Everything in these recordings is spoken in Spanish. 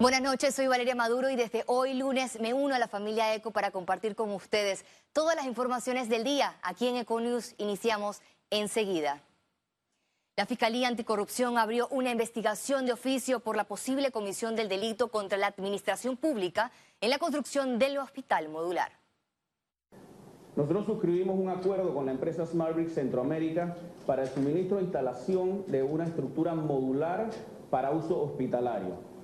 Buenas noches, soy Valeria Maduro y desde hoy lunes me uno a la familia ECO para compartir con ustedes todas las informaciones del día. Aquí en Econews iniciamos enseguida. La Fiscalía Anticorrupción abrió una investigación de oficio por la posible comisión del delito contra la administración pública en la construcción del hospital modular. Nosotros suscribimos un acuerdo con la empresa SmartBrick Centroamérica para el suministro e instalación de una estructura modular para uso hospitalario.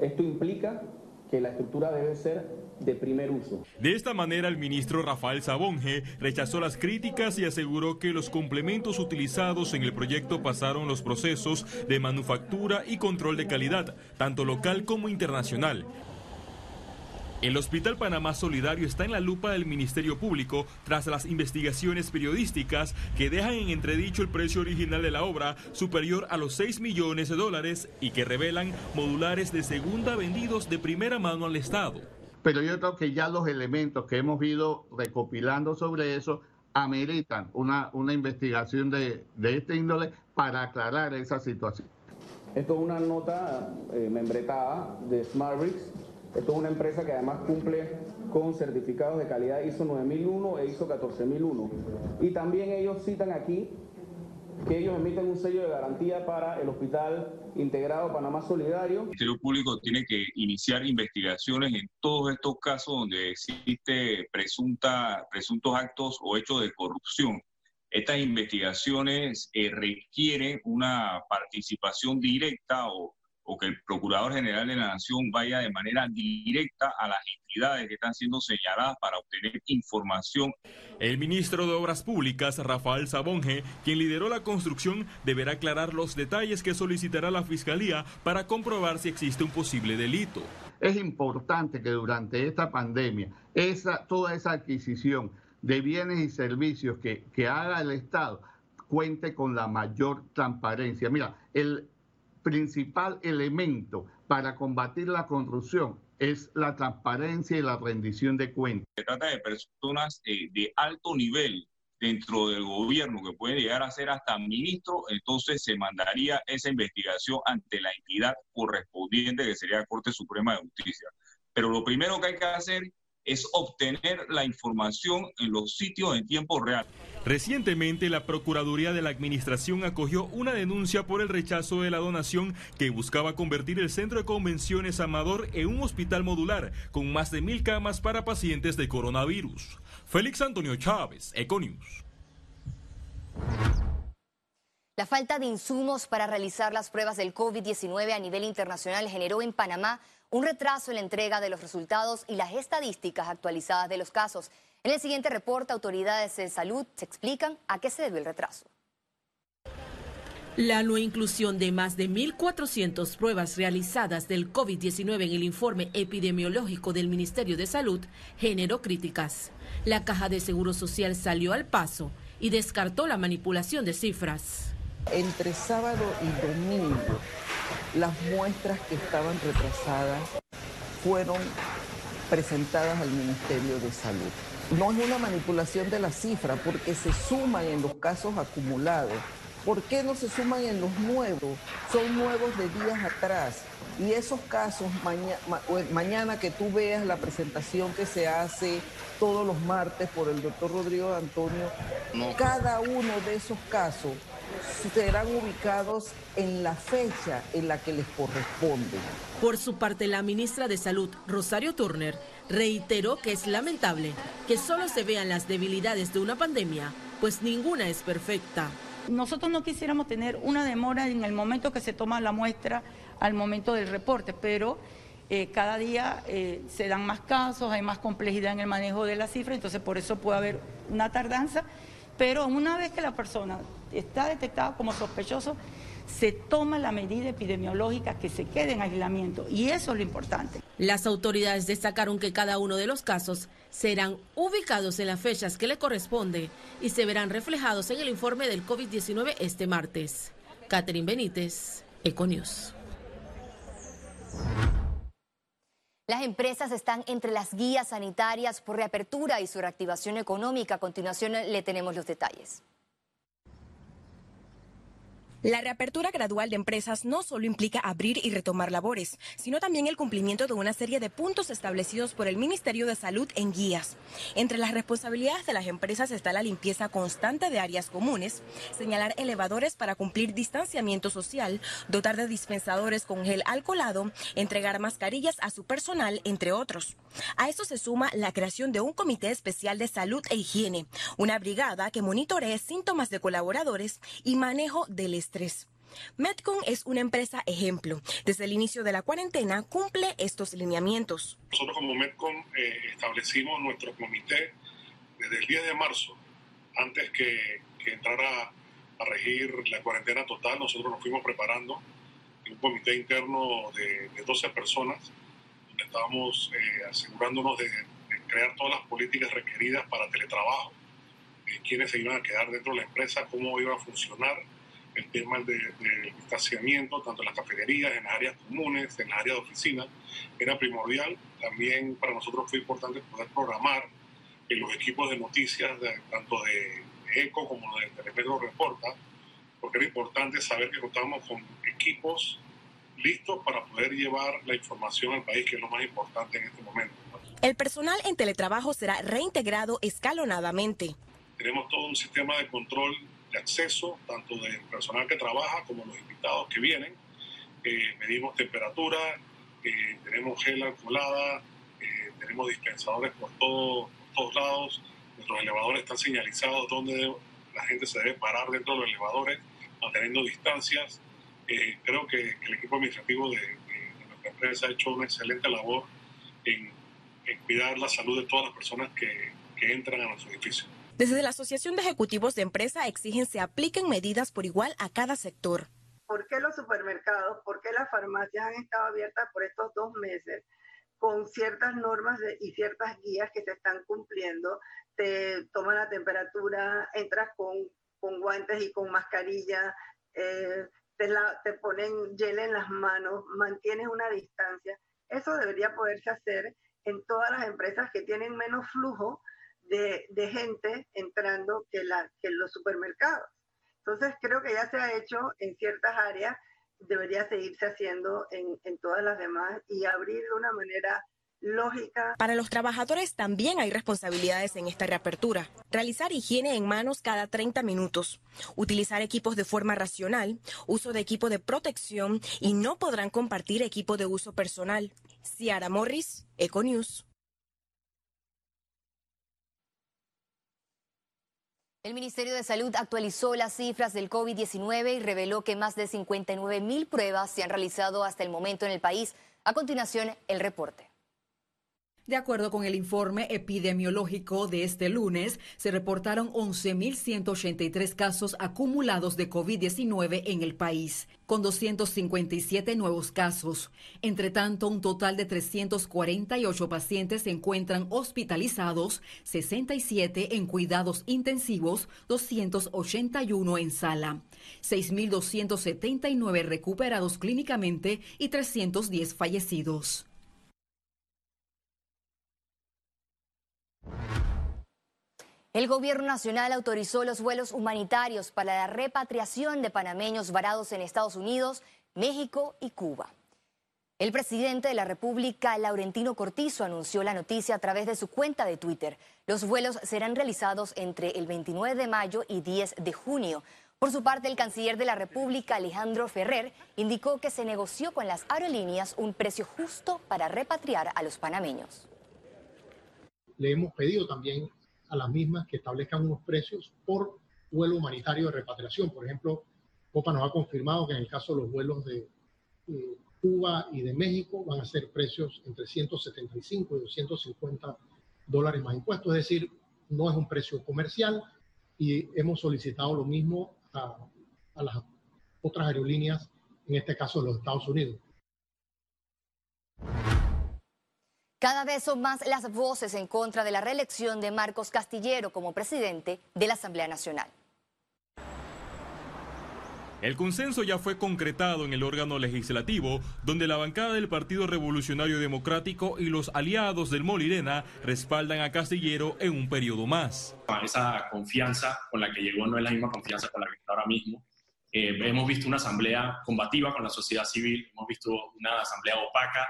Esto implica que la estructura debe ser de primer uso. De esta manera, el ministro Rafael Sabonge rechazó las críticas y aseguró que los complementos utilizados en el proyecto pasaron los procesos de manufactura y control de calidad, tanto local como internacional. El Hospital Panamá Solidario está en la lupa del Ministerio Público tras las investigaciones periodísticas que dejan en entredicho el precio original de la obra superior a los 6 millones de dólares y que revelan modulares de segunda vendidos de primera mano al Estado. Pero yo creo que ya los elementos que hemos ido recopilando sobre eso ameritan una, una investigación de, de este índole para aclarar esa situación. Esto es una nota eh, membretada de SmartBricks esto es una empresa que además cumple con certificados de calidad ISO 9001 e ISO 14001. Y también ellos citan aquí que ellos emiten un sello de garantía para el Hospital Integrado Panamá Solidario. El Ministerio Público tiene que iniciar investigaciones en todos estos casos donde existe presunta, presuntos actos o hechos de corrupción. Estas investigaciones eh, requieren una participación directa o o que el Procurador General de la Nación vaya de manera directa a las entidades que están siendo señaladas para obtener información. El ministro de Obras Públicas, Rafael Sabonge, quien lideró la construcción, deberá aclarar los detalles que solicitará la Fiscalía para comprobar si existe un posible delito. Es importante que durante esta pandemia, esa, toda esa adquisición de bienes y servicios que, que haga el Estado cuente con la mayor transparencia. Mira, el, principal elemento para combatir la corrupción es la transparencia y la rendición de cuentas. Se trata de personas eh, de alto nivel dentro del gobierno que pueden llegar a ser hasta ministro, entonces se mandaría esa investigación ante la entidad correspondiente que sería la Corte Suprema de Justicia. Pero lo primero que hay que hacer es obtener la información en los sitios en tiempo real. Recientemente, la Procuraduría de la Administración acogió una denuncia por el rechazo de la donación que buscaba convertir el Centro de Convenciones Amador en un hospital modular con más de mil camas para pacientes de coronavirus. Félix Antonio Chávez, Econius. La falta de insumos para realizar las pruebas del COVID-19 a nivel internacional generó en Panamá un retraso en la entrega de los resultados y las estadísticas actualizadas de los casos. En el siguiente reporte, autoridades de salud se explican a qué se debe el retraso. La no inclusión de más de 1.400 pruebas realizadas del COVID-19 en el informe epidemiológico del Ministerio de Salud generó críticas. La Caja de Seguro Social salió al paso y descartó la manipulación de cifras. Entre sábado y domingo las muestras que estaban retrasadas fueron presentadas al Ministerio de Salud. No es una manipulación de la cifra porque se suman en los casos acumulados. ¿Por qué no se suman en los nuevos? Son nuevos de días atrás. Y esos casos, mañana que tú veas la presentación que se hace todos los martes por el doctor Rodrigo Antonio, cada uno de esos casos serán ubicados en la fecha en la que les corresponde. Por su parte, la ministra de Salud, Rosario Turner, reiteró que es lamentable que solo se vean las debilidades de una pandemia, pues ninguna es perfecta. Nosotros no quisiéramos tener una demora en el momento que se toma la muestra al momento del reporte, pero eh, cada día eh, se dan más casos, hay más complejidad en el manejo de la cifra, entonces por eso puede haber una tardanza pero una vez que la persona está detectada como sospechoso, se toma la medida epidemiológica que se quede en aislamiento y eso es lo importante. Las autoridades destacaron que cada uno de los casos serán ubicados en las fechas que le corresponde y se verán reflejados en el informe del COVID-19 este martes. Catherine Benítez, Econius. Las empresas están entre las guías sanitarias por reapertura y su reactivación económica. A continuación le tenemos los detalles. La reapertura gradual de empresas no solo implica abrir y retomar labores, sino también el cumplimiento de una serie de puntos establecidos por el Ministerio de Salud en guías. Entre las responsabilidades de las empresas está la limpieza constante de áreas comunes, señalar elevadores para cumplir distanciamiento social, dotar de dispensadores con gel alcoholado, entregar mascarillas a su personal, entre otros. A eso se suma la creación de un comité especial de salud e higiene, una brigada que monitoree síntomas de colaboradores y manejo del estrés Metcon es una empresa ejemplo. Desde el inicio de la cuarentena cumple estos lineamientos. Nosotros como Metcon eh, establecimos nuestro comité desde el 10 de marzo, antes que, entrara a regir la cuarentena total, nosotros nos fuimos preparando en un comité interno de, 12 personas, donde estábamos eh, asegurándonos de, crear todas las políticas requeridas para teletrabajo, eh, quiénes se iban a quedar dentro de la empresa, cómo iba a funcionar el tema del distanciamiento, tanto en las cafeterías, en las áreas comunes, en las áreas de oficina, era primordial. También para nosotros fue importante poder programar en los equipos de noticias, tanto de ECO como de Telemetro Reporta, porque era importante saber que contábamos con equipos listos para poder llevar la información al país, que es lo más importante en este momento. El personal en teletrabajo será reintegrado escalonadamente. Tenemos todo un sistema de control de acceso, tanto del personal que trabaja como los invitados que vienen. Eh, medimos temperatura, eh, tenemos gel alcoholada, eh, tenemos dispensadores por, todo, todos lados. Nuestros elevadores están señalizados donde la gente se debe parar dentro de los elevadores, manteniendo distancias. creo que, el equipo administrativo de, nuestra empresa ha hecho una excelente labor en, cuidar la salud de todas las personas que, que entran a nuestro edificio. Desde la Asociación de Ejecutivos de Empresa exigen se apliquen medidas por igual a cada sector. ¿Por qué los supermercados, por qué las farmacias han estado abiertas por estos dos meses con ciertas normas y ciertas guías que se están cumpliendo? Te toman la temperatura, entras con, con guantes y con mascarilla, eh, te, te ponen gel en las manos, mantienes una distancia. Eso debería poderse hacer en todas las empresas que tienen menos flujo de, gente entrando que, la, que los supermercados. Entonces creo que ya se ha hecho en ciertas áreas, debería seguirse haciendo en, en todas las demás y abrir de una manera lógica. Para los trabajadores también hay responsabilidades en esta reapertura. Realizar higiene en manos cada 30 minutos, utilizar equipos de forma racional, uso de equipo de protección y no podrán compartir equipo de uso personal. Ciara Morris, Econews. El Ministerio de Salud actualizó las cifras del COVID-19 y reveló que más de 59 mil pruebas se han realizado hasta el momento en el país. A continuación, el reporte. De acuerdo con el informe epidemiológico de este lunes, se reportaron 11.183 casos acumulados de COVID-19 en el país, con 257 nuevos casos. Entre tanto, un total de 348 pacientes se encuentran hospitalizados, 67 en cuidados intensivos, 281 en sala, 6.279 recuperados clínicamente y 310 fallecidos. El gobierno nacional autorizó los vuelos humanitarios para la repatriación de panameños varados en Estados Unidos, México y Cuba. El presidente de la República, Laurentino Cortizo, anunció la noticia a través de su cuenta de Twitter. Los vuelos serán realizados entre el 29 de mayo y 10 de junio. Por su parte, el canciller de la República, Alejandro Ferrer, indicó que se negoció con las aerolíneas un precio justo para repatriar a los panameños. Le hemos pedido también a las mismas que establezcan unos precios por vuelo humanitario de repatriación. Por ejemplo, Copa nos ha confirmado que en el caso de los vuelos de Cuba y de México van a ser precios entre 175 y 250 dólares más impuestos, es decir, no es un precio comercial y hemos solicitado lo mismo a, a las otras aerolíneas, en este caso de los Estados Unidos. Cada vez son más las voces en contra de la reelección de Marcos Castillero como presidente de la Asamblea Nacional. El consenso ya fue concretado en el órgano legislativo, donde la bancada del Partido Revolucionario Democrático y los aliados del Molirena respaldan a Castillero en un periodo más. Esa confianza con la que llegó no es la misma confianza con la que está ahora mismo. Eh, hemos visto una asamblea combativa con la sociedad civil, hemos visto una asamblea opaca,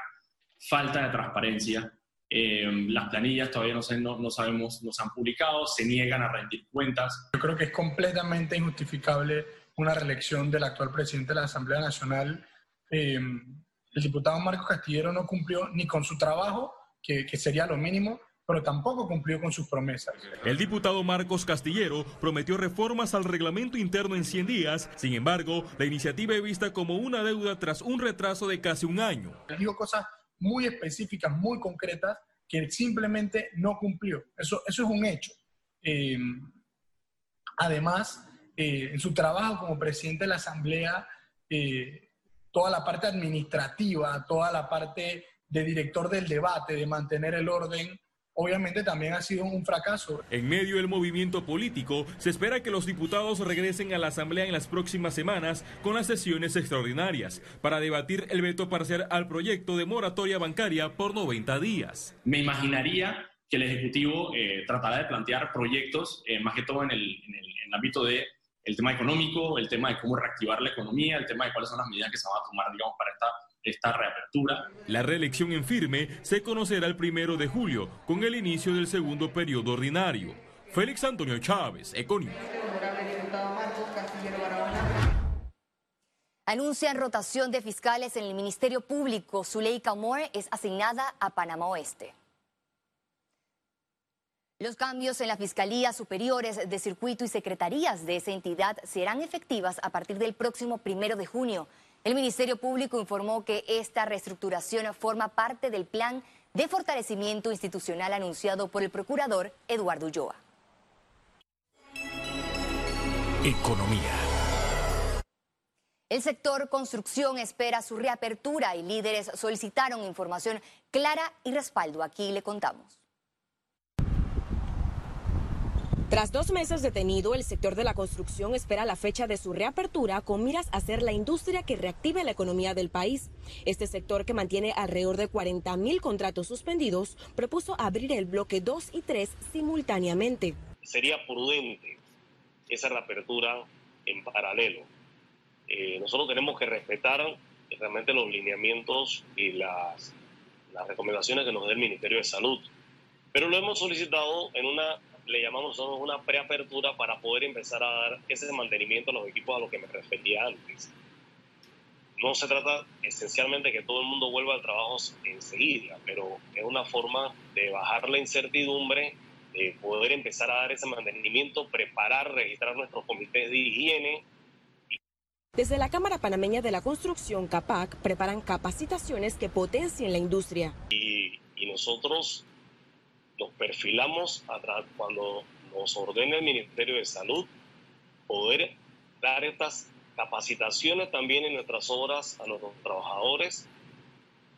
falta de transparencia. Eh, las planillas todavía no, no, no, sabemos, no se han publicado, se niegan a rendir cuentas. Yo creo que es completamente injustificable una reelección del actual presidente de la Asamblea Nacional. Eh, el diputado Marcos Castillero no cumplió ni con su trabajo, que, que sería lo mínimo, pero tampoco cumplió con sus promesas. El diputado Marcos Castillero prometió reformas al reglamento interno en 100 días, sin embargo, la iniciativa es vista como una deuda tras un retraso de casi un año. Digo cosas muy específicas, muy concretas, que simplemente no cumplió. Eso, eso es un hecho. Eh, además, eh, en su trabajo como presidente de la Asamblea, eh, toda la parte administrativa, toda la parte de director del debate, de mantener el orden, obviamente también ha sido un fracaso. En medio del movimiento político, se espera que los diputados regresen a la Asamblea en las próximas semanas con las sesiones extraordinarias para debatir el veto parcial al proyecto de moratoria bancaria por 90 días. Me imaginaría que el Ejecutivo eh, tratará de plantear proyectos, eh, más que todo en el, en el, en el ámbito de el tema económico, el tema de cómo reactivar la economía, el tema de cuáles son las medidas que se van a tomar, digamos, para esta esta reapertura. La reelección en firme se conocerá el primero de julio, con el inicio del segundo periodo ordinario. Félix Antonio Chávez, Econius. Anuncian rotación de fiscales en el Ministerio Público. Zuleika Moore es asignada a Panamá Oeste. Los cambios en las fiscalías superiores de circuito y secretarías de esa entidad serán efectivas a partir del próximo primero de junio. El Ministerio Público informó que esta reestructuración forma parte del plan de fortalecimiento institucional anunciado por el procurador Eduardo Ulloa. Economía. El sector construcción espera su reapertura y líderes solicitaron información clara y respaldo. Aquí le contamos. Tras dos meses detenido, el sector de la construcción espera la fecha de su reapertura con miras a ser la industria que reactive la economía del país. Este sector, que mantiene alrededor de 40 mil contratos suspendidos, propuso abrir el bloque 2 y 3 simultáneamente. Sería prudente esa reapertura en paralelo. Eh, nosotros tenemos que respetar realmente los lineamientos y las, recomendaciones que nos dé el Ministerio de Salud, pero lo hemos solicitado en una le llamamos nosotros una preapertura para poder empezar a dar ese mantenimiento a los equipos a los que me refería antes. No se trata esencialmente que todo el mundo vuelva al trabajo enseguida, pero es una forma de bajar la incertidumbre, de poder empezar a dar ese mantenimiento, preparar, registrar nuestros comités de higiene. Desde la Cámara Panameña de la Construcción, CAPAC, preparan capacitaciones que potencien la industria. Y, y nosotros nos perfilamos cuando nos ordene el Ministerio de Salud poder dar estas capacitaciones también en nuestras obras a nuestros trabajadores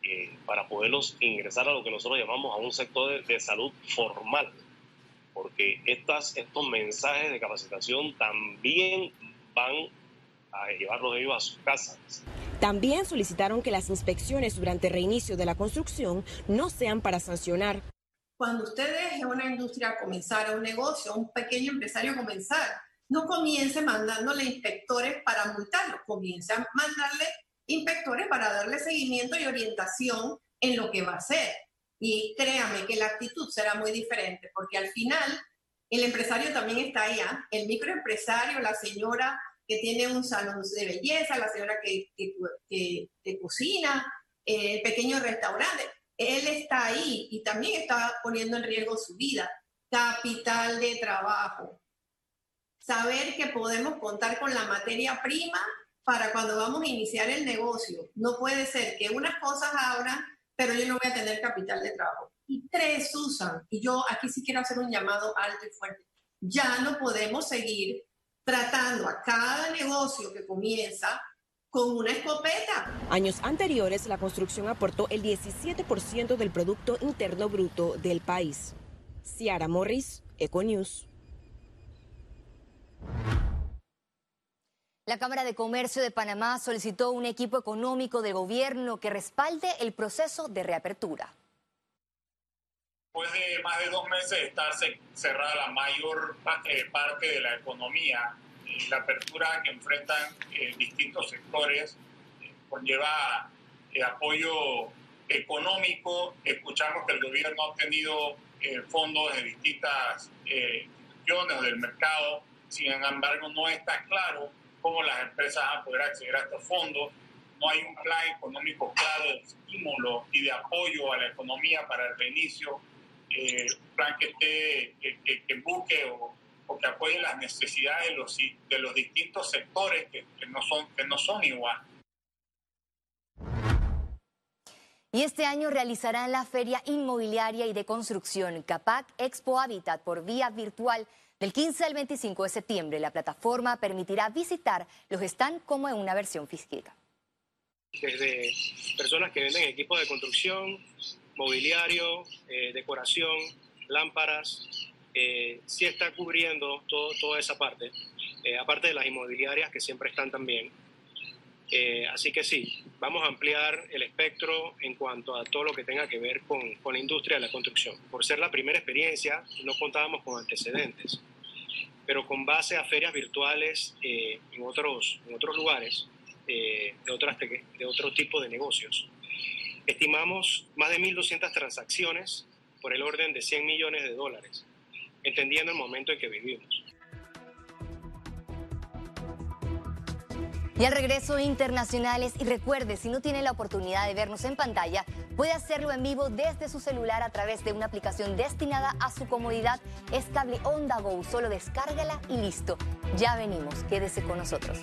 eh, para poderlos ingresar a lo que nosotros llamamos a un sector de, de salud formal, porque estas, estos mensajes de capacitación también van a llevarlos ellos a sus casas. También solicitaron que las inspecciones durante reinicio de la construcción no sean para sancionar, cuando usted deje una industria comenzar, un negocio, un pequeño empresario comenzar, no comience mandándole inspectores para multarlo, comience a mandarle inspectores para darle seguimiento y orientación en lo que va a hacer. Y créame que la actitud será muy diferente, porque al final el empresario también está allá, el microempresario, la señora que tiene un salón de belleza, la señora que, que, cocina, el pequeño restaurante, él está ahí y también está poniendo en riesgo su vida. Capital de trabajo. Saber que podemos contar con la materia prima para cuando vamos a iniciar el negocio. No puede ser que unas cosas abran, pero yo no voy a tener capital de trabajo. Y tres, Susan, y yo aquí sí quiero hacer un llamado alto y fuerte. Ya no podemos seguir tratando a cada negocio que comienza con una escopeta. Años anteriores, la construcción aportó el 17% del Producto Interno Bruto del país. Ciara Morris, Econews. La Cámara de Comercio de Panamá solicitó un equipo económico de gobierno que respalde el proceso de reapertura. Después de más de dos meses de estar cerrada la mayor eh, parte de la economía la apertura que enfrentan distintos sectores conlleva apoyo económico. Escuchamos que el gobierno ha obtenido fondos de distintas instituciones del mercado, sin embargo no está claro cómo las empresas van a poder acceder a estos fondos. No hay un plan económico claro de estímulo y de apoyo a la economía para el reinicio, eh, un plan que, esté, que, busque o, que apoye las necesidades de los, de los distintos sectores que, no son, que no son igual. Y este año realizarán la Feria Inmobiliaria y de Construcción CAPAC Expo Habitat por vía virtual del 15 al 25 de septiembre, la plataforma permitirá visitar los stands como en una versión física. Desde personas que venden equipos de construcción, mobiliario, eh, decoración, lámparas, eh, sí está cubriendo todo, toda esa parte, eh, aparte de las inmobiliarias que siempre están también. Eh, así que sí, vamos a ampliar el espectro en cuanto a todo lo que tenga que ver con, con la industria de la construcción. Por ser la primera experiencia, no contábamos con antecedentes, pero con base a ferias virtuales eh, en, otros, en otros lugares, eh, de, otras, de otro tipo de negocios, estimamos más de 1.200 transacciones por el orden de 100 millones de dólares, entendiendo el momento en que vivimos. Y al regreso internacionales, y recuerde, si no tiene la oportunidad de vernos en pantalla, puede hacerlo en vivo desde su celular a través de una aplicación destinada a su comodidad. estable Onda Go, solo descárgala y listo. Ya venimos, quédese con nosotros.